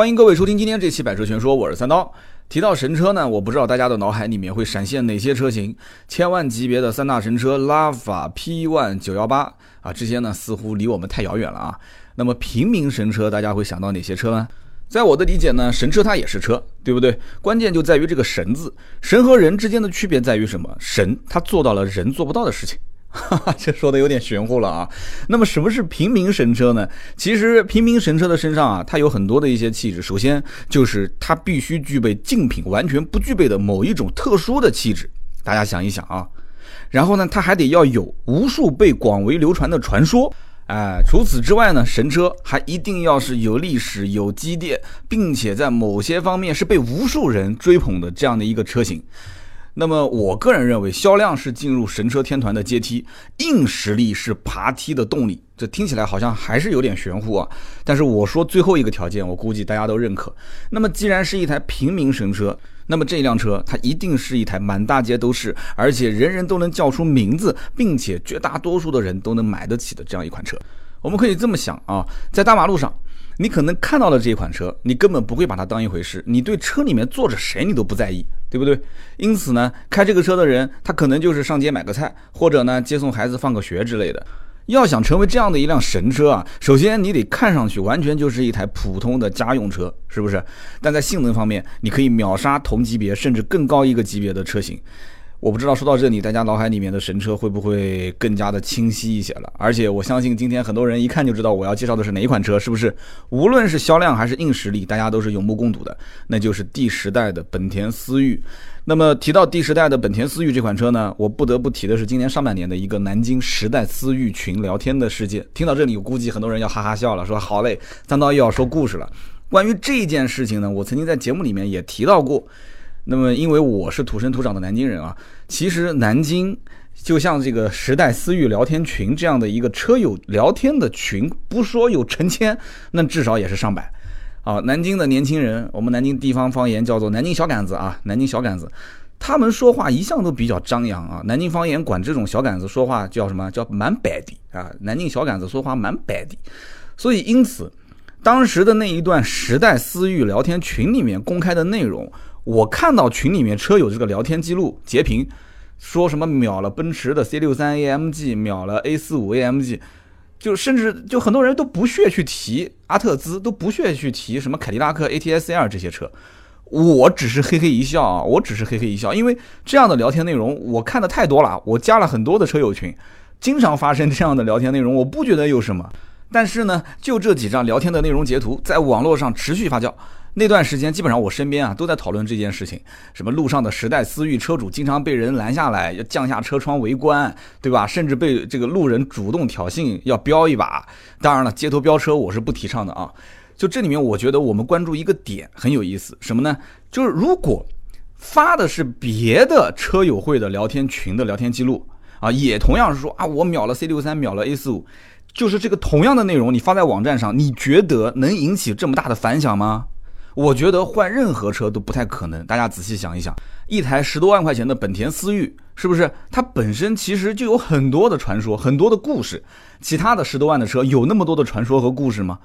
欢迎各位收听今天这期《百车全说》，我是三刀。提到神车呢，我不知道大家的脑海里面会闪现哪些车型？千万级别的三大神车，拉法、P1、918啊，这些呢似乎离我们太遥远了啊。那么平民神车，大家会想到哪些车呢？在我的理解呢，神车它也是车，对不对？关键就在于这个“神”字，神和人之间的区别在于什么？神它做到了人做不到的事情。哈哈，这说的有点玄乎了啊。那么什么是平民神车呢？其实平民神车的身上啊，它有很多的一些气质。首先就是它必须具备竞品完全不具备的某一种特殊的气质。大家想一想啊。然后呢，它还得要有无数被广为流传的传说。哎，除此之外呢，神车还一定要是有历史、有积淀，并且在某些方面是被无数人追捧的这样的一个车型。那么，我个人认为，销量是进入神车天团的阶梯，硬实力是爬梯的动力。这听起来好像还是有点玄乎啊。但是我说最后一个条件，我估计大家都认可。那么，既然是一台平民神车，那么这辆车它一定是一台满大街都是，而且人人都能叫出名字，并且绝大多数的人都能买得起的这样一款车。我们可以这么想啊，在大马路上。你可能看到了这款车，你根本不会把它当一回事，你对车里面坐着谁你都不在意，对不对？因此呢，开这个车的人，他可能就是上街买个菜，或者呢接送孩子放个学之类的。要想成为这样的一辆神车啊，首先你得看上去完全就是一台普通的家用车，是不是？但在性能方面，你可以秒杀同级别甚至更高一个级别的车型。我不知道说到这里，大家脑海里面的神车会不会更加的清晰一些了？而且我相信今天很多人一看就知道我要介绍的是哪一款车，是不是？无论是销量还是硬实力，大家都是有目共睹的，那就是第十代的本田思域。那么提到第十代的本田思域这款车呢，我不得不提的是今年上半年的一个南京时代思域群聊天的事件。听到这里，我估计很多人要哈哈笑了，说好嘞，三刀又要说故事了。关于这件事情呢，我曾经在节目里面也提到过。那么，因为我是土生土长的南京人啊，其实南京就像这个时代思域聊天群这样的一个车友聊天的群，不说有成千，那至少也是上百。啊，南京的年轻人，我们南京地方方言叫做南京小杆子啊，南京小杆子，他们说话一向都比较张扬啊。南京方言管这种小杆子说话叫什么？叫蛮摆的啊。南京小杆子说话蛮摆的，所以因此，当时的那一段时代思域聊天群里面公开的内容。我看到群里面车友这个聊天记录截屏，说什么秒了奔驰的 C 六三 AMG，秒了 A 四五 AMG，就甚至就很多人都不屑去提阿特兹，都不屑去提什么凯迪拉克 ATS-L 这些车。我只是嘿嘿一笑啊，我只是嘿嘿一笑，因为这样的聊天内容我看的太多了，我加了很多的车友群，经常发生这样的聊天内容，我不觉得有什么。但是呢，就这几张聊天的内容截图，在网络上持续发酵。那段时间，基本上我身边啊都在讨论这件事情，什么路上的时代思域车主经常被人拦下来，要降下车窗围观，对吧？甚至被这个路人主动挑衅要飙一把。当然了，街头飙车我是不提倡的啊。就这里面，我觉得我们关注一个点很有意思，什么呢？就是如果发的是别的车友会的聊天群的聊天记录啊，也同样是说啊，我秒了 C 六三，秒了 A 四五，就是这个同样的内容，你发在网站上，你觉得能引起这么大的反响吗？我觉得换任何车都不太可能。大家仔细想一想，一台十多万块钱的本田思域，是不是它本身其实就有很多的传说、很多的故事？其他的十多万的车有那么多的传说和故事吗？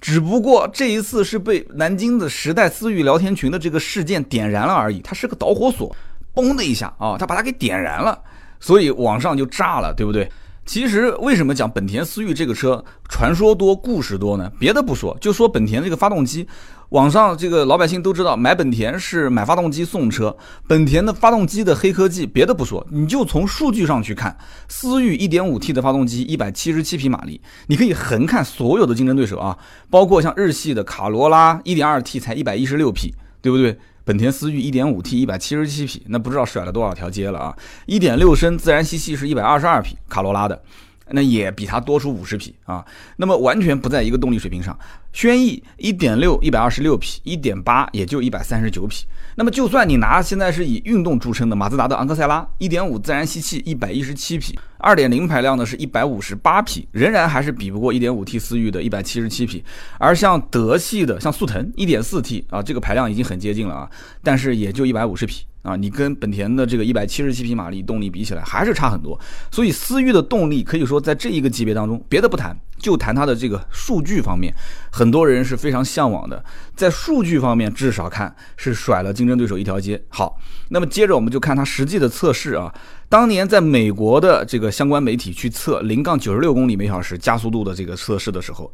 只不过这一次是被南京的时代思域聊天群的这个事件点燃了而已，它是个导火索，嘣的一下啊，它把它给点燃了，所以网上就炸了，对不对？其实为什么讲本田思域这个车传说多、故事多呢？别的不说，就说本田这个发动机。网上这个老百姓都知道，买本田是买发动机送车。本田的发动机的黑科技，别的不说，你就从数据上去看，思域 1.5T 的发动机177匹马力，你可以横看所有的竞争对手啊，包括像日系的卡罗拉 1.2T 才116匹，对不对？本田思域 1.5T 177匹，那不知道甩了多少条街了啊！1.6升自然吸气是122匹，卡罗拉的。那也比它多出五十匹啊，那么完全不在一个动力水平上。轩逸一点六一百二十六匹，一点八也就一百三十九匹。那么就算你拿现在是以运动著称的马自达的昂克赛拉，一点五自然吸气一百一十七匹，二点零排量的是一百五十八匹，仍然还是比不过一点五 T 思域的一百七十七匹。而像德系的像速腾一点四 T 啊，这个排量已经很接近了啊，但是也就一百五十匹。啊，你跟本田的这个一百七十七匹马力动力比起来，还是差很多。所以思域的动力可以说在这一个级别当中，别的不谈，就谈它的这个数据方面，很多人是非常向往的。在数据方面，至少看是甩了竞争对手一条街。好，那么接着我们就看它实际的测试啊。当年在美国的这个相关媒体去测零杠九十六公里每小时加速度的这个测试的时候。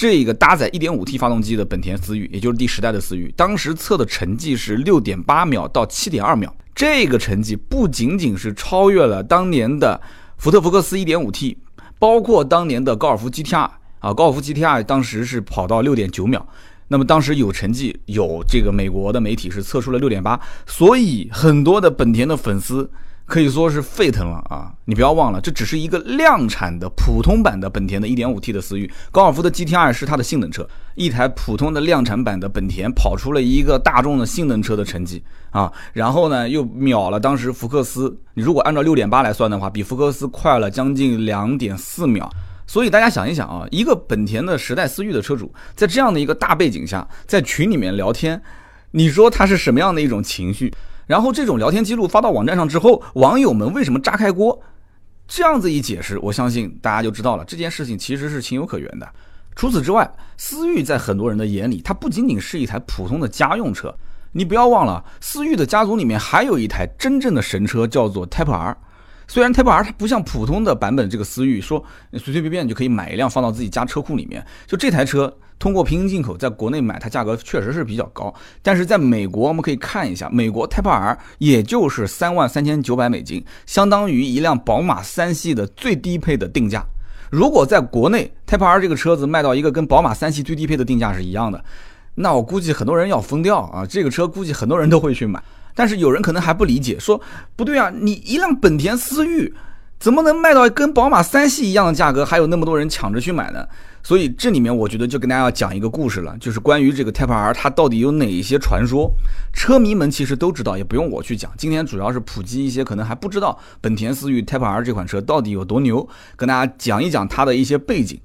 这个搭载 1.5T 发动机的本田思域，也就是第十代的思域，当时测的成绩是6.8秒到7.2秒。这个成绩不仅仅是超越了当年的福特福克斯 1.5T，包括当年的高尔夫 GTR 啊，高尔夫 GTR 当时是跑到6.9秒。那么当时有成绩，有这个美国的媒体是测出了6.8，所以很多的本田的粉丝。可以说是沸腾了啊！你不要忘了，这只是一个量产的普通版的本田的 1.5T 的思域，高尔夫的 GTR 是它的性能车，一台普通的量产版的本田跑出了一个大众的性能车的成绩啊！然后呢，又秒了当时福克斯，你如果按照六点八来算的话，比福克斯快了将近两点四秒。所以大家想一想啊，一个本田的时代思域的车主，在这样的一个大背景下，在群里面聊天，你说他是什么样的一种情绪？然后这种聊天记录发到网站上之后，网友们为什么炸开锅？这样子一解释，我相信大家就知道了，这件事情其实是情有可原的。除此之外，思域在很多人的眼里，它不仅仅是一台普通的家用车。你不要忘了，思域的家族里面还有一台真正的神车，叫做 Type R。虽然 Type R 它不像普通的版本这个思域，说随随便便就可以买一辆放到自己家车库里面，就这台车。通过平行进口，在国内买它价格确实是比较高，但是在美国我们可以看一下，美国 Type R 也就是三万三千九百美金，相当于一辆宝马三系的最低配的定价。如果在国内 Type R 这个车子卖到一个跟宝马三系最低配的定价是一样的，那我估计很多人要疯掉啊！这个车估计很多人都会去买。但是有人可能还不理解，说不对啊，你一辆本田思域怎么能卖到跟宝马三系一样的价格，还有那么多人抢着去买呢？所以这里面我觉得就跟大家要讲一个故事了，就是关于这个 Type R 它到底有哪一些传说，车迷们其实都知道，也不用我去讲。今天主要是普及一些可能还不知道本田思域 Type R 这款车到底有多牛，跟大家讲一讲它的一些背景。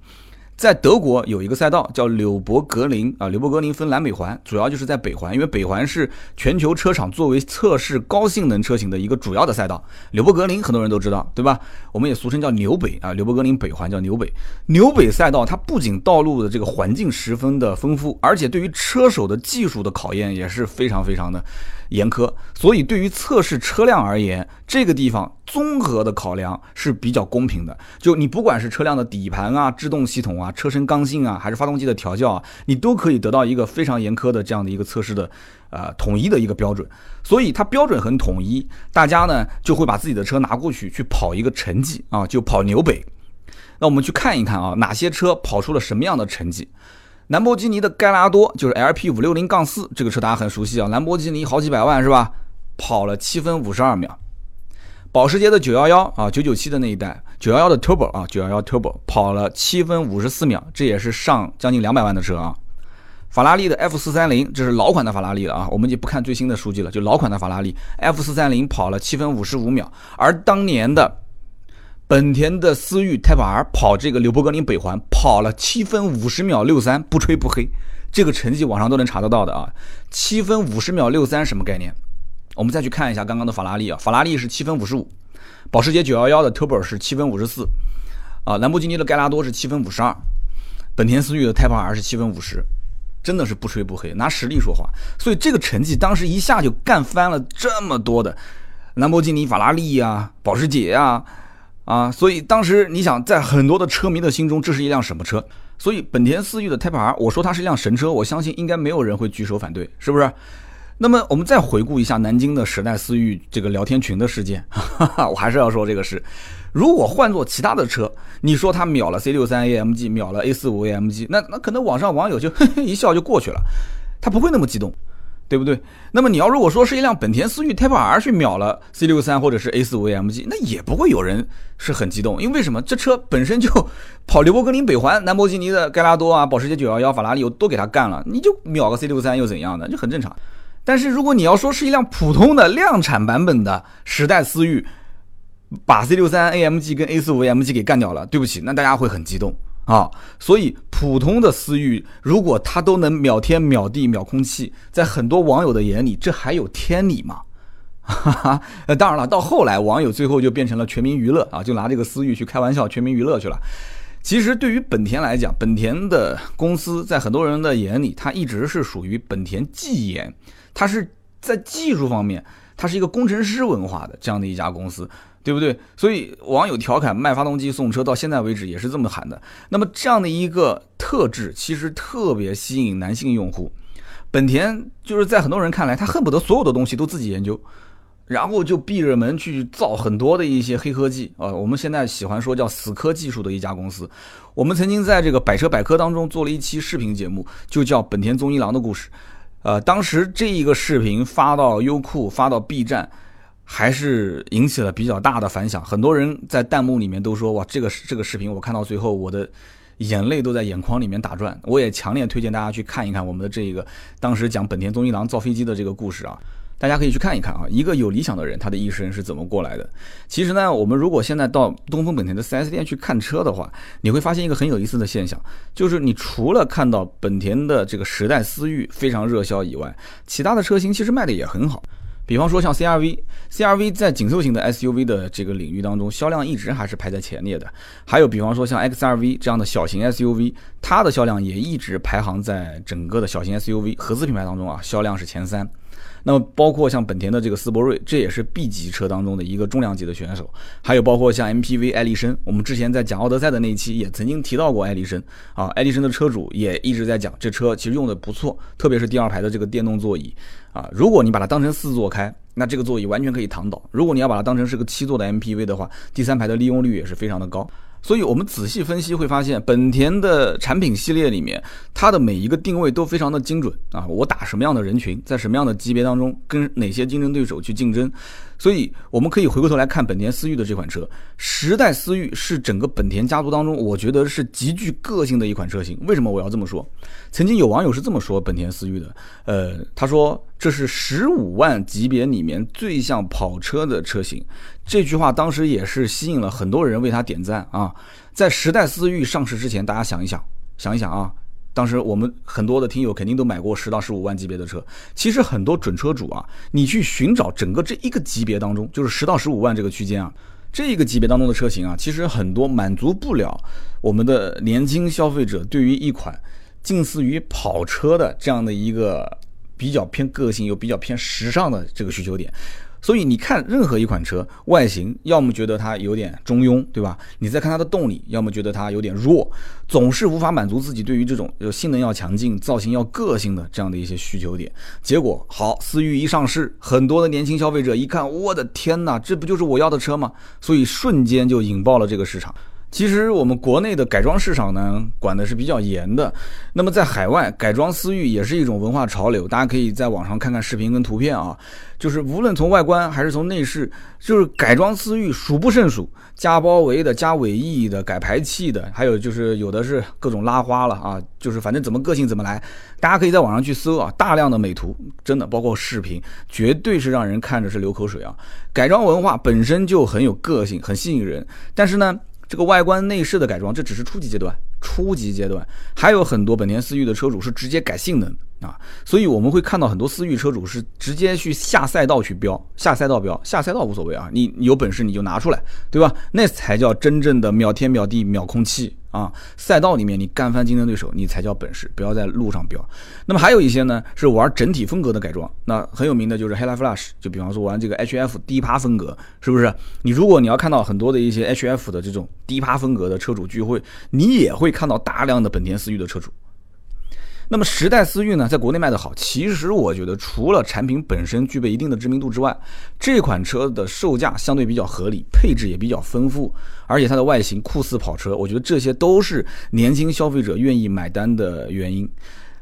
在德国有一个赛道叫柳伯格林啊，柳伯格林分南北环，主要就是在北环，因为北环是全球车厂作为测试高性能车型的一个主要的赛道。柳伯格林很多人都知道，对吧？我们也俗称叫纽北啊，柳伯格林北环叫纽北。纽北赛道它不仅道路的这个环境十分的丰富，而且对于车手的技术的考验也是非常非常的。严苛，所以对于测试车辆而言，这个地方综合的考量是比较公平的。就你不管是车辆的底盘啊、制动系统啊、啊车身刚性啊，还是发动机的调教啊，你都可以得到一个非常严苛的这样的一个测试的，呃，统一的一个标准。所以它标准很统一，大家呢就会把自己的车拿过去去跑一个成绩啊，就跑纽北。那我们去看一看啊，哪些车跑出了什么样的成绩。兰博基尼的盖拉多就是 LP 五六零杠四，这个车大家很熟悉啊。兰博基尼好几百万是吧？跑了七分五十二秒。保时捷的九幺幺啊，九九七的那一代九幺幺的 Turbo 啊，九幺幺 Turbo 跑了七分五十四秒，这也是上将近两百万的车啊。法拉利的 F 四三零，这是老款的法拉利了啊，我们就不看最新的数据了，就老款的法拉利 F 四三零跑了七分五十五秒，而当年的。本田的思域 Type R 跑这个纽博格林北环跑了七分五十秒六三，不吹不黑，这个成绩网上都能查得到的啊。七分五十秒六三什么概念？我们再去看一下刚刚的法拉利啊，法拉利是七分五十五，保时捷911的 Turbo 是七分五十四，啊，兰博基尼的盖拉多是七分五十二，本田思域的 Type R 是七分五十，真的是不吹不黑，拿实力说话。所以这个成绩当时一下就干翻了这么多的兰博基尼、法拉利呀、保时捷呀。啊，所以当时你想，在很多的车迷的心中，这是一辆什么车？所以本田思域的 Type R，我说它是一辆神车，我相信应该没有人会举手反对，是不是？那么我们再回顾一下南京的时代思域这个聊天群的事件，哈 哈我还是要说这个事。如果换做其他的车，你说它秒了 C 六三 AMG，秒了 A 四五 AMG，那那可能网上网友就 一笑就过去了，他不会那么激动。对不对？那么你要如果说是一辆本田思域 Type R 去秒了 C 六三或者是 A 四五 AMG，那也不会有人是很激动，因为为什么？这车本身就跑刘伯格林北环，兰博基尼的盖拉多啊，保时捷九幺幺，法拉利我都给他干了，你就秒个 C 六三又怎样的？就很正常。但是如果你要说是一辆普通的量产版本的时代思域，把 C 六三 AMG 跟 A 四五 AMG 给干掉了，对不起，那大家会很激动。啊，所以普通的思域，如果它都能秒天秒地秒空气，在很多网友的眼里，这还有天理吗？哈哈，当然了，到后来网友最后就变成了全民娱乐啊，就拿这个思域去开玩笑，全民娱乐去了。其实对于本田来讲，本田的公司在很多人的眼里，它一直是属于本田技研，它是在技术方面，它是一个工程师文化的这样的一家公司，对不对？所以网友调侃卖发动机送车，到现在为止也是这么喊的。那么这样的一个特质，其实特别吸引男性用户。本田就是在很多人看来，他恨不得所有的东西都自己研究。然后就闭着门去造很多的一些黑科技啊，我们现在喜欢说叫死磕技术的一家公司。我们曾经在这个百车百科当中做了一期视频节目，就叫《本田宗一郎的故事》。呃，当时这一个视频发到优酷、发到 B 站，还是引起了比较大的反响。很多人在弹幕里面都说：“哇，这个这个视频我看到最后，我的眼泪都在眼眶里面打转。”我也强烈推荐大家去看一看我们的这个当时讲本田宗一郎造飞机的这个故事啊。大家可以去看一看啊，一个有理想的人，他的一生是怎么过来的。其实呢，我们如果现在到东风本田的 4S 店去看车的话，你会发现一个很有意思的现象，就是你除了看到本田的这个时代思域非常热销以外，其他的车型其实卖的也很好。比方说像 CRV，CRV 在紧凑型的 SUV 的这个领域当中，销量一直还是排在前列的。还有比方说像 XRV 这样的小型 SUV，它的销量也一直排行在整个的小型 SUV 合资品牌当中啊，销量是前三。那么包括像本田的这个斯铂瑞，这也是 B 级车当中的一个重量级的选手。还有包括像 MPV 艾力绅，我们之前在讲奥德赛的那一期也曾经提到过艾力绅啊。艾力绅的车主也一直在讲，这车其实用的不错，特别是第二排的这个电动座椅啊。如果你把它当成四座开，那这个座椅完全可以躺倒；如果你要把它当成是个七座的 MPV 的话，第三排的利用率也是非常的高。所以，我们仔细分析会发现，本田的产品系列里面，它的每一个定位都非常的精准啊！我打什么样的人群，在什么样的级别当中，跟哪些竞争对手去竞争。所以，我们可以回过头来看本田思域的这款车。时代思域是整个本田家族当中，我觉得是极具个性的一款车型。为什么我要这么说？曾经有网友是这么说本田思域的，呃，他说这是十五万级别里面最像跑车的车型。这句话当时也是吸引了很多人为他点赞啊。在时代思域上市之前，大家想一想，想一想啊。当时我们很多的听友肯定都买过十到十五万级别的车，其实很多准车主啊，你去寻找整个这一个级别当中，就是十到十五万这个区间啊，这一个级别当中的车型啊，其实很多满足不了我们的年轻消费者对于一款近似于跑车的这样的一个比较偏个性又比较偏时尚的这个需求点。所以你看任何一款车外形，要么觉得它有点中庸，对吧？你再看它的动力，要么觉得它有点弱，总是无法满足自己对于这种有性能要强劲、造型要个性的这样的一些需求点。结果好，思域一上市，很多的年轻消费者一看，我的天哪，这不就是我要的车吗？所以瞬间就引爆了这个市场。其实我们国内的改装市场呢，管的是比较严的。那么在海外改装思域也是一种文化潮流，大家可以在网上看看视频跟图片啊。就是无论从外观还是从内饰，就是改装思域数不胜数，加包围的、加尾翼的、改排气的，还有就是有的是各种拉花了啊。就是反正怎么个性怎么来，大家可以在网上去搜啊，大量的美图，真的包括视频，绝对是让人看着是流口水啊。改装文化本身就很有个性，很吸引人，但是呢。这个外观内饰的改装，这只是初级阶段，初级阶段。还有很多本田思域的车主是直接改性能啊，所以我们会看到很多思域车主是直接去下赛道去飙，下赛道飙，下赛道无所谓啊，你有本事你就拿出来，对吧？那才叫真正的秒天秒地秒空气。啊，赛道里面你干翻竞争对手，你才叫本事，不要在路上飙。那么还有一些呢，是玩整体风格的改装。那很有名的就是 h e l l Flash，就比方说玩这个 HF 低趴风格，是不是？你如果你要看到很多的一些 HF 的这种低趴风格的车主聚会，你也会看到大量的本田思域的车主。那么时代思域呢，在国内卖得好，其实我觉得除了产品本身具备一定的知名度之外，这款车的售价相对比较合理，配置也比较丰富，而且它的外形酷似跑车，我觉得这些都是年轻消费者愿意买单的原因。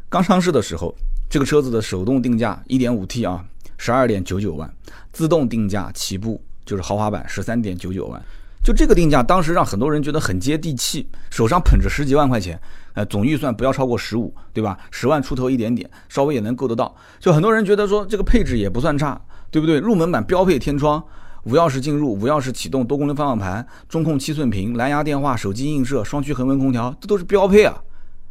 刚上市的时候，这个车子的手动定价 1.5T 啊，十二点九九万，自动定价起步就是豪华版十三点九九万。就这个定价，当时让很多人觉得很接地气，手上捧着十几万块钱，呃，总预算不要超过十五，对吧？十万出头一点点，稍微也能够得到。就很多人觉得说这个配置也不算差，对不对？入门版标配天窗、无钥匙进入、无钥匙启动、多功能方向盘、中控七寸屏、蓝牙电话、手机映射、双区恒温空调，这都是标配啊，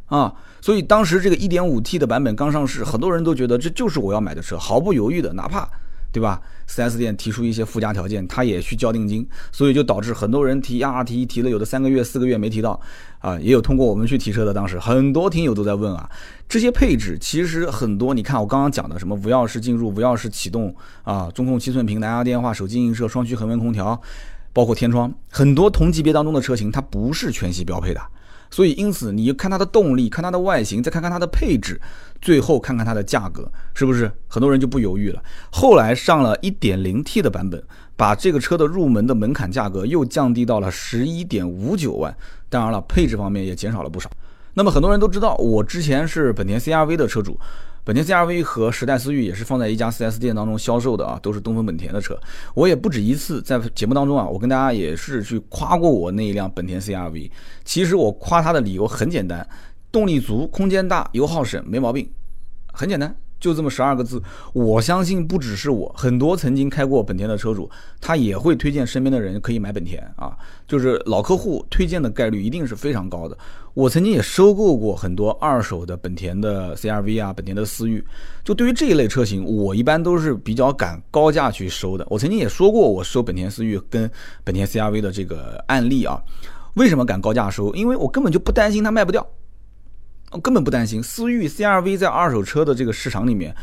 啊！所以当时这个 1.5T 的版本刚上市，很多人都觉得这就是我要买的车，毫不犹豫的，哪怕对吧？4S 店提出一些附加条件，他也去交定金，所以就导致很多人提啊提提了，有的三个月、四个月没提到，啊，也有通过我们去提车的，当时很多听友都在问啊，这些配置其实很多，你看我刚刚讲的什么无钥匙进入、无钥匙启动啊，中控七寸屏、蓝牙电话、手机映射、双区恒温空调，包括天窗，很多同级别当中的车型它不是全系标配的。所以，因此，你看它的动力，看它的外形，再看看它的配置，最后看看它的价格，是不是？很多人就不犹豫了。后来上了一点零 T 的版本，把这个车的入门的门槛价格又降低到了十一点五九万。当然了，配置方面也减少了不少。那么，很多人都知道，我之前是本田 CRV 的车主。本田 CRV 和时代思域也是放在一家 4S 店当中销售的啊，都是东风本田的车。我也不止一次在节目当中啊，我跟大家也是去夸过我那一辆本田 CRV。其实我夸它的理由很简单，动力足，空间大，油耗省，没毛病，很简单。就这么十二个字，我相信不只是我，很多曾经开过本田的车主，他也会推荐身边的人可以买本田啊。就是老客户推荐的概率一定是非常高的。我曾经也收购过很多二手的本田的 CRV 啊，本田的思域。就对于这一类车型，我一般都是比较敢高价去收的。我曾经也说过，我收本田思域跟本田 CRV 的这个案例啊。为什么敢高价收？因为我根本就不担心它卖不掉。根本不担心，思域 CRV 在二手车的这个市场里面，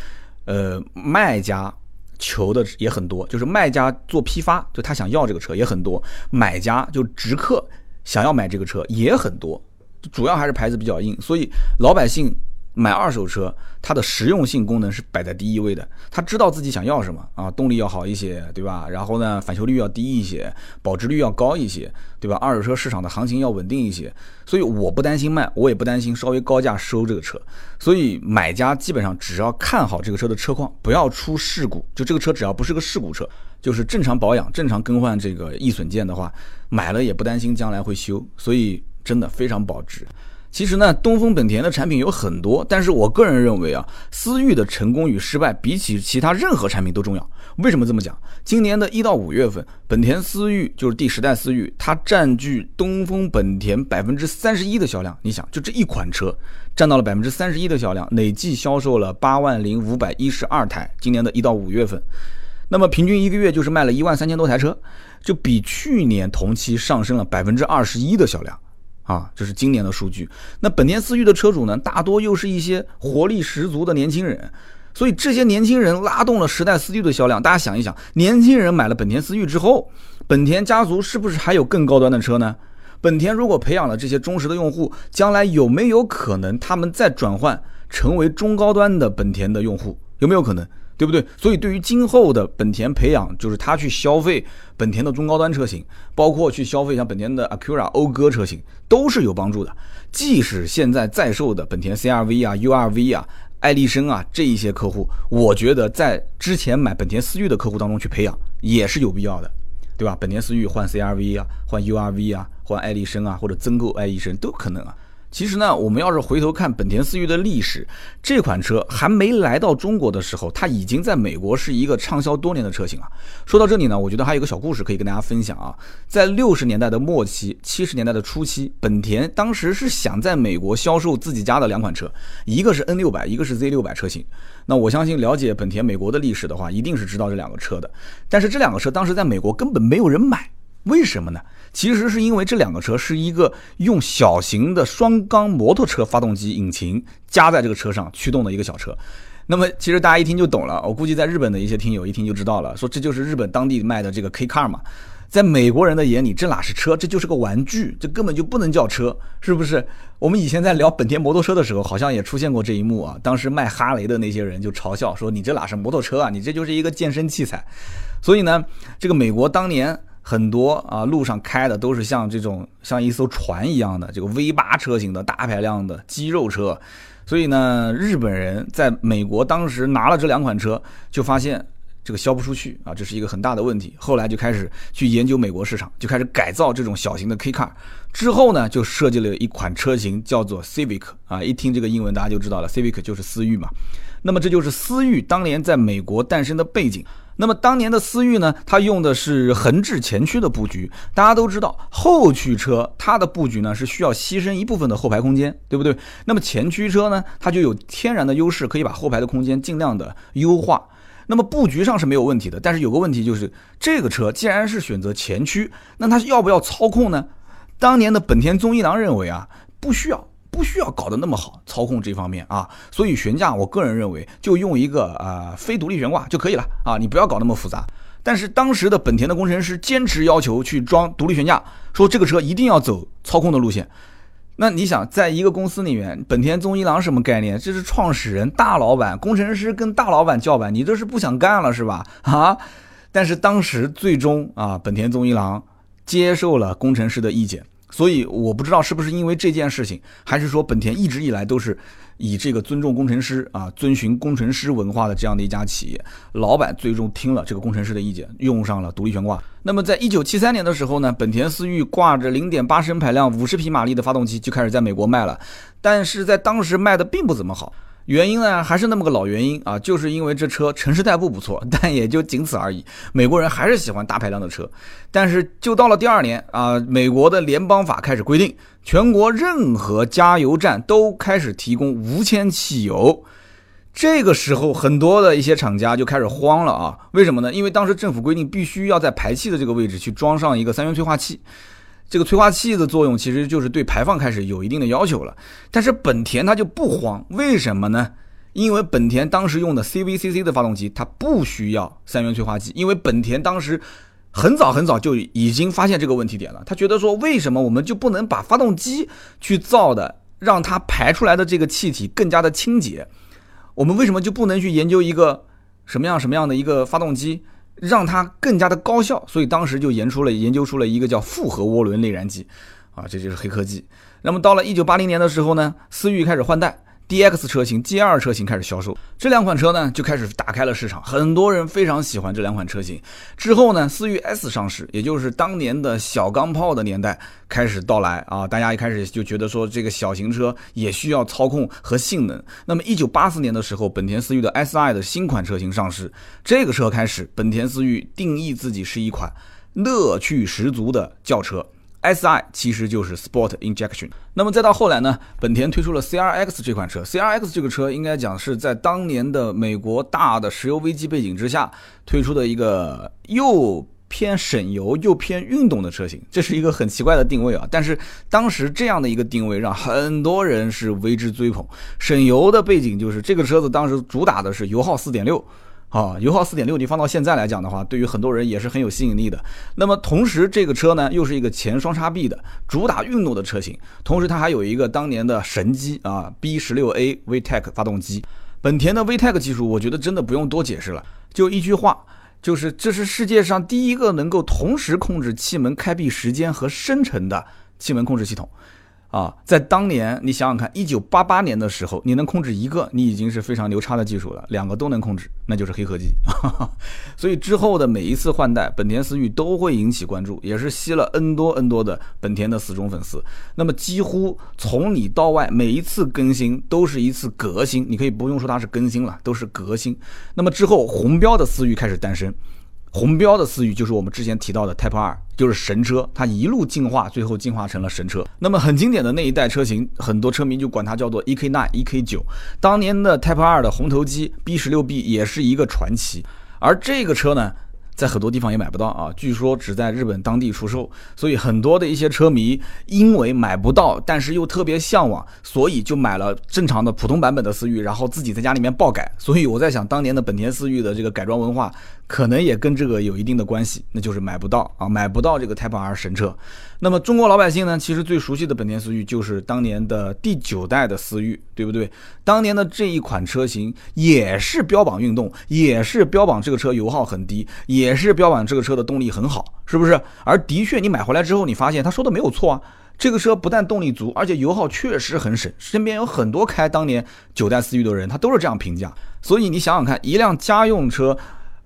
呃，卖家求的也很多，就是卖家做批发，就他想要这个车也很多，买家就直客想要买这个车也很多，主要还是牌子比较硬，所以老百姓。买二手车，它的实用性功能是摆在第一位的。他知道自己想要什么啊，动力要好一些，对吧？然后呢，返修率要低一些，保值率要高一些，对吧？二手车市场的行情要稳定一些，所以我不担心卖，我也不担心稍微高价收这个车。所以买家基本上只要看好这个车的车况，不要出事故，就这个车只要不是个事故车，就是正常保养、正常更换这个易损件的话，买了也不担心将来会修。所以真的非常保值。其实呢，东风本田的产品有很多，但是我个人认为啊，思域的成功与失败比起其他任何产品都重要。为什么这么讲？今年的一到五月份，本田思域就是第十代思域，它占据东风本田百分之三十一的销量。你想，就这一款车占到了百分之三十一的销量，累计销售了八万零五百一十二台。今年的一到五月份，那么平均一个月就是卖了一万三千多台车，就比去年同期上升了百分之二十一的销量。啊，这是今年的数据。那本田思域的车主呢，大多又是一些活力十足的年轻人，所以这些年轻人拉动了时代思域的销量。大家想一想，年轻人买了本田思域之后，本田家族是不是还有更高端的车呢？本田如果培养了这些忠实的用户，将来有没有可能他们再转换成为中高端的本田的用户？有没有可能？对不对？所以对于今后的本田培养，就是他去消费本田的中高端车型，包括去消费像本田的 Acura 讴歌车型，都是有帮助的。即使现在在售的本田 CRV 啊、URV 啊、爱丽绅啊这一些客户，我觉得在之前买本田思域的客户当中去培养也是有必要的，对吧？本田思域换 CRV 啊，换 URV 啊，换爱丽绅啊，或者增购爱丽绅都可能啊。其实呢，我们要是回头看本田思域的历史，这款车还没来到中国的时候，它已经在美国是一个畅销多年的车型了。说到这里呢，我觉得还有个小故事可以跟大家分享啊。在六十年代的末期、七十年代的初期，本田当时是想在美国销售自己家的两款车，一个是 N 六百，一个是 Z 六百车型。那我相信了解本田美国的历史的话，一定是知道这两个车的。但是这两个车当时在美国根本没有人买，为什么呢？其实是因为这两个车是一个用小型的双缸摩托车发动机引擎加在这个车上驱动的一个小车。那么其实大家一听就懂了，我估计在日本的一些听友一听就知道了，说这就是日本当地卖的这个 K car 嘛。在美国人的眼里，这哪是车，这就是个玩具，这根本就不能叫车，是不是？我们以前在聊本田摩托车的时候，好像也出现过这一幕啊。当时卖哈雷的那些人就嘲笑说：“你这哪是摩托车啊？你这就是一个健身器材。”所以呢，这个美国当年。很多啊，路上开的都是像这种像一艘船一样的这个 V 八车型的大排量的肌肉车，所以呢，日本人在美国当时拿了这两款车，就发现这个销不出去啊，这是一个很大的问题。后来就开始去研究美国市场，就开始改造这种小型的 K car。之后呢，就设计了一款车型叫做 Civic 啊，一听这个英文大家就知道了，Civic 就是思域嘛。那么这就是思域当年在美国诞生的背景。那么当年的思域呢，它用的是横置前驱的布局。大家都知道，后驱车它的布局呢是需要牺牲一部分的后排空间，对不对？那么前驱车呢，它就有天然的优势，可以把后排的空间尽量的优化。那么布局上是没有问题的，但是有个问题就是，这个车既然是选择前驱，那它要不要操控呢？当年的本田宗一郎认为啊，不需要，不需要搞得那么好，操控这方面啊，所以悬架，我个人认为就用一个呃非独立悬挂就可以了啊，你不要搞那么复杂。但是当时的本田的工程师坚持要求去装独立悬架，说这个车一定要走操控的路线。那你想，在一个公司里面，本田宗一郎什么概念？这是创始人、大老板、工程师跟大老板叫板，你这是不想干了是吧？啊！但是当时最终啊，本田宗一郎接受了工程师的意见。所以我不知道是不是因为这件事情，还是说本田一直以来都是以这个尊重工程师啊、遵循工程师文化的这样的一家企业，老板最终听了这个工程师的意见，用上了独立悬挂。那么在一九七三年的时候呢，本田思域挂着零点八升排量、五十匹马力的发动机就开始在美国卖了，但是在当时卖的并不怎么好。原因呢，还是那么个老原因啊，就是因为这车城市代步不错，但也就仅此而已。美国人还是喜欢大排量的车，但是就到了第二年啊，美国的联邦法开始规定，全国任何加油站都开始提供无铅汽油。这个时候，很多的一些厂家就开始慌了啊，为什么呢？因为当时政府规定必须要在排气的这个位置去装上一个三元催化器。这个催化器的作用其实就是对排放开始有一定的要求了，但是本田它就不慌，为什么呢？因为本田当时用的 CVCC 的发动机，它不需要三元催化器，因为本田当时很早很早就已经发现这个问题点了，他觉得说为什么我们就不能把发动机去造的，让它排出来的这个气体更加的清洁？我们为什么就不能去研究一个什么样什么样的一个发动机？让它更加的高效，所以当时就研出了研究出了一个叫复合涡轮内燃机，啊，这就是黑科技。那么到了一九八零年的时候呢，思域开始换代。DX 车型、G2 车型开始销售，这两款车呢就开始打开了市场，很多人非常喜欢这两款车型。之后呢，思域 S 上市，也就是当年的小钢炮的年代开始到来啊，大家一开始就觉得说这个小型车也需要操控和性能。那么1984年的时候，本田思域的 SI 的新款车型上市，这个车开始，本田思域定义自己是一款乐趣十足的轿车。S I 其实就是 Sport Injection。那么再到后来呢，本田推出了 C R X 这款车。C R X 这个车应该讲是在当年的美国大的石油危机背景之下推出的一个又偏省油又偏运动的车型。这是一个很奇怪的定位啊！但是当时这样的一个定位让很多人是为之追捧。省油的背景就是这个车子当时主打的是油耗四点六。啊，油耗四点六，你放到现在来讲的话，对于很多人也是很有吸引力的。那么同时，这个车呢又是一个前双叉臂的，主打运动的车型。同时，它还有一个当年的神机啊，B 十六 A VTEC 发动机。本田的 VTEC 技术，我觉得真的不用多解释了，就一句话，就是这是世界上第一个能够同时控制气门开闭时间和生成的气门控制系统。啊，在当年，你想想看，一九八八年的时候，你能控制一个，你已经是非常牛叉的技术了。两个都能控制，那就是黑科技。所以之后的每一次换代，本田思域都会引起关注，也是吸了 N 多 N 多的本田的死忠粉丝。那么几乎从里到外，每一次更新都是一次革新，你可以不用说它是更新了，都是革新。那么之后，红标的思域开始诞生。红标的思域就是我们之前提到的 Type R，就是神车，它一路进化，最后进化成了神车。那么很经典的那一代车型，很多车迷就管它叫做 EK9、EK9。当年的 Type R 的红头机 B16B 也是一个传奇，而这个车呢？在很多地方也买不到啊，据说只在日本当地出售，所以很多的一些车迷因为买不到，但是又特别向往，所以就买了正常的普通版本的思域，然后自己在家里面爆改。所以我在想，当年的本田思域的这个改装文化，可能也跟这个有一定的关系，那就是买不到啊，买不到这个 Type R 神车。那么中国老百姓呢，其实最熟悉的本田思域就是当年的第九代的思域，对不对？当年的这一款车型也是标榜运动，也是标榜这个车油耗很低，也是标榜这个车的动力很好，是不是？而的确，你买回来之后，你发现他说的没有错啊，这个车不但动力足，而且油耗确实很省。身边有很多开当年九代思域的人，他都是这样评价。所以你想想看，一辆家用车。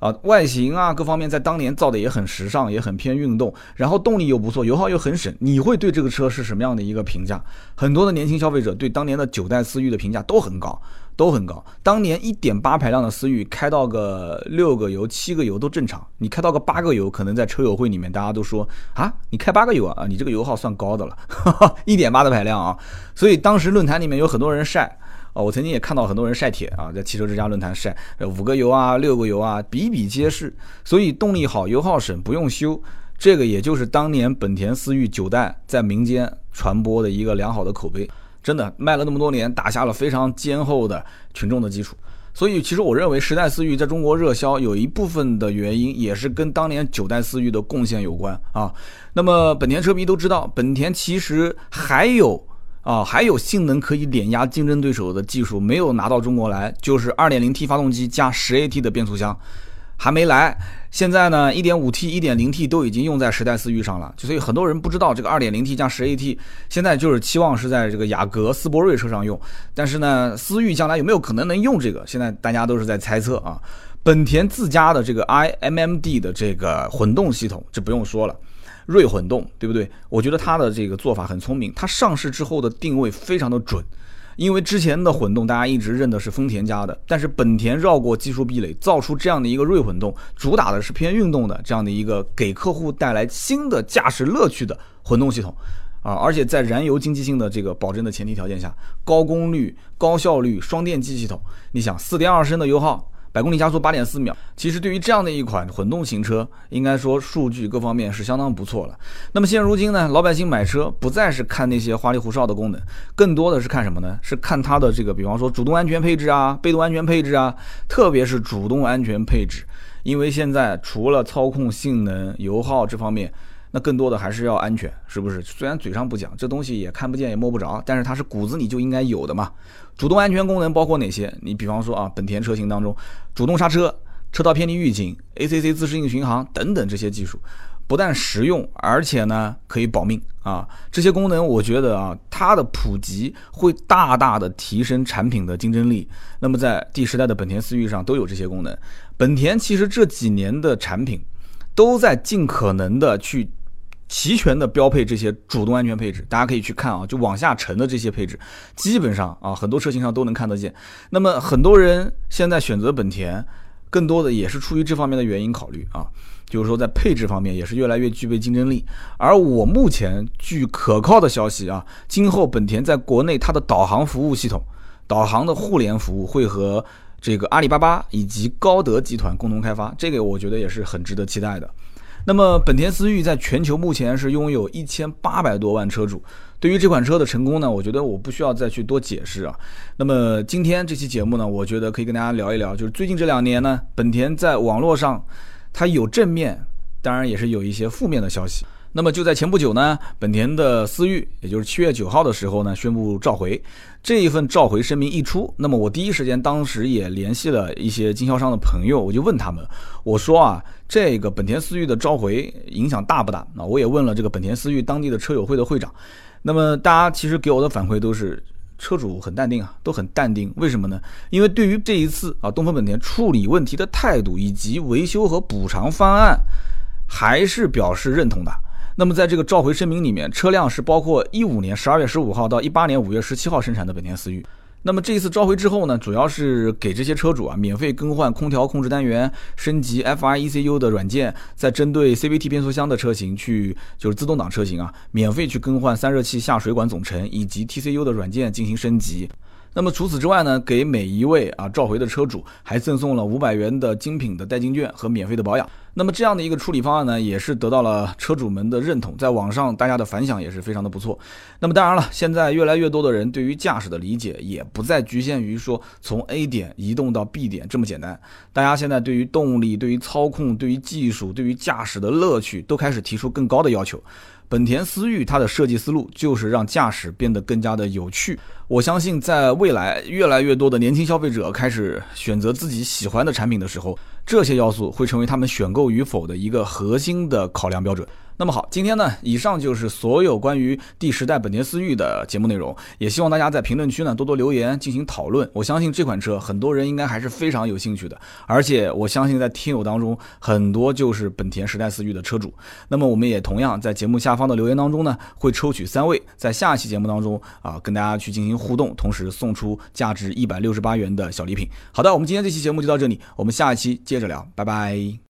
啊，外形啊，各方面在当年造的也很时尚，也很偏运动，然后动力又不错，油耗又很省。你会对这个车是什么样的一个评价？很多的年轻消费者对当年的九代思域的评价都很高，都很高。当年一点八排量的思域开到个六个油、七个油都正常，你开到个八个油，可能在车友会里面大家都说啊，你开八个油啊，你这个油耗算高的了，一点八的排量啊。所以当时论坛里面有很多人晒。啊，我曾经也看到很多人晒帖啊，在汽车之家论坛晒五个油啊、六个油啊，比比皆是。所以动力好、油耗省、不用修，这个也就是当年本田思域九代在民间传播的一个良好的口碑。真的卖了那么多年，打下了非常坚厚的群众的基础。所以，其实我认为时代思域在中国热销有一部分的原因，也是跟当年九代思域的贡献有关啊。那么，本田车迷都知道，本田其实还有啊，还有性能可以碾压竞争对手的技术没有拿到中国来，就是 2.0T 发动机加 10AT 的变速箱。还没来，现在呢，1.5T、1.0T 都已经用在时代思域上了，所以很多人不知道这个 2.0T 加 10AT，现在就是期望是在这个雅阁、斯铂瑞车上用，但是呢，思域将来有没有可能能用这个？现在大家都是在猜测啊。本田自家的这个 iMMD 的这个混动系统，这不用说了，锐混动，对不对？我觉得它的这个做法很聪明，它上市之后的定位非常的准。因为之前的混动大家一直认的是丰田家的，但是本田绕过技术壁垒，造出这样的一个锐混动，主打的是偏运动的这样的一个给客户带来新的驾驶乐趣的混动系统，啊，而且在燃油经济性的这个保证的前提条件下，高功率、高效率双电机系统，你想四点二升的油耗。百公里加速八点四秒，其实对于这样的一款混动型车，应该说数据各方面是相当不错了。那么现如今呢，老百姓买车不再是看那些花里胡哨的功能，更多的是看什么呢？是看它的这个，比方说主动安全配置啊、被动安全配置啊，特别是主动安全配置，因为现在除了操控性能、油耗这方面。那更多的还是要安全，是不是？虽然嘴上不讲，这东西也看不见也摸不着，但是它是骨子里就应该有的嘛。主动安全功能包括哪些？你比方说啊，本田车型当中，主动刹车、车道偏离预警、ACC 自适应巡航等等这些技术，不但实用，而且呢可以保命啊。这些功能我觉得啊，它的普及会大大的提升产品的竞争力。那么在第十代的本田思域上都有这些功能。本田其实这几年的产品都在尽可能的去。齐全的标配这些主动安全配置，大家可以去看啊，就往下沉的这些配置，基本上啊很多车型上都能看得见。那么很多人现在选择本田，更多的也是出于这方面的原因考虑啊，就是说在配置方面也是越来越具备竞争力。而我目前据可靠的消息啊，今后本田在国内它的导航服务系统、导航的互联服务会和这个阿里巴巴以及高德集团共同开发，这个我觉得也是很值得期待的。那么本田思域在全球目前是拥有一千八百多万车主。对于这款车的成功呢，我觉得我不需要再去多解释啊。那么今天这期节目呢，我觉得可以跟大家聊一聊，就是最近这两年呢，本田在网络上它有正面，当然也是有一些负面的消息。那么就在前不久呢，本田的思域，也就是七月九号的时候呢，宣布召回。这一份召回声明一出，那么我第一时间当时也联系了一些经销商的朋友，我就问他们，我说啊，这个本田思域的召回影响大不大？那我也问了这个本田思域当地的车友会的会长。那么大家其实给我的反馈都是，车主很淡定啊，都很淡定。为什么呢？因为对于这一次啊，东风本田处理问题的态度以及维修和补偿方案，还是表示认同的。那么在这个召回声明里面，车辆是包括一五年十二月十五号到一八年五月十七号生产的本田思域。那么这一次召回之后呢，主要是给这些车主啊免费更换空调控制单元，升级 FRECU 的软件，再针对 CVT 变速箱的车型去就是自动挡车型啊，免费去更换散热器下水管总成以及 TCU 的软件进行升级。那么除此之外呢，给每一位啊召回的车主还赠送了五百元的精品的代金券和免费的保养。那么这样的一个处理方案呢，也是得到了车主们的认同，在网上大家的反响也是非常的不错。那么当然了，现在越来越多的人对于驾驶的理解也不再局限于说从 A 点移动到 B 点这么简单。大家现在对于动力、对于操控、对于技术、对于驾驶的乐趣都开始提出更高的要求。本田思域它的设计思路就是让驾驶变得更加的有趣。我相信在未来，越来越多的年轻消费者开始选择自己喜欢的产品的时候。这些要素会成为他们选购与否的一个核心的考量标准。那么好，今天呢，以上就是所有关于第十代本田思域的节目内容。也希望大家在评论区呢多多留言进行讨论。我相信这款车很多人应该还是非常有兴趣的，而且我相信在听友当中很多就是本田时代思域的车主。那么我们也同样在节目下方的留言当中呢，会抽取三位，在下期节目当中啊跟大家去进行互动，同时送出价值一百六十八元的小礼品。好的，我们今天这期节目就到这里，我们下一期接着聊，拜拜。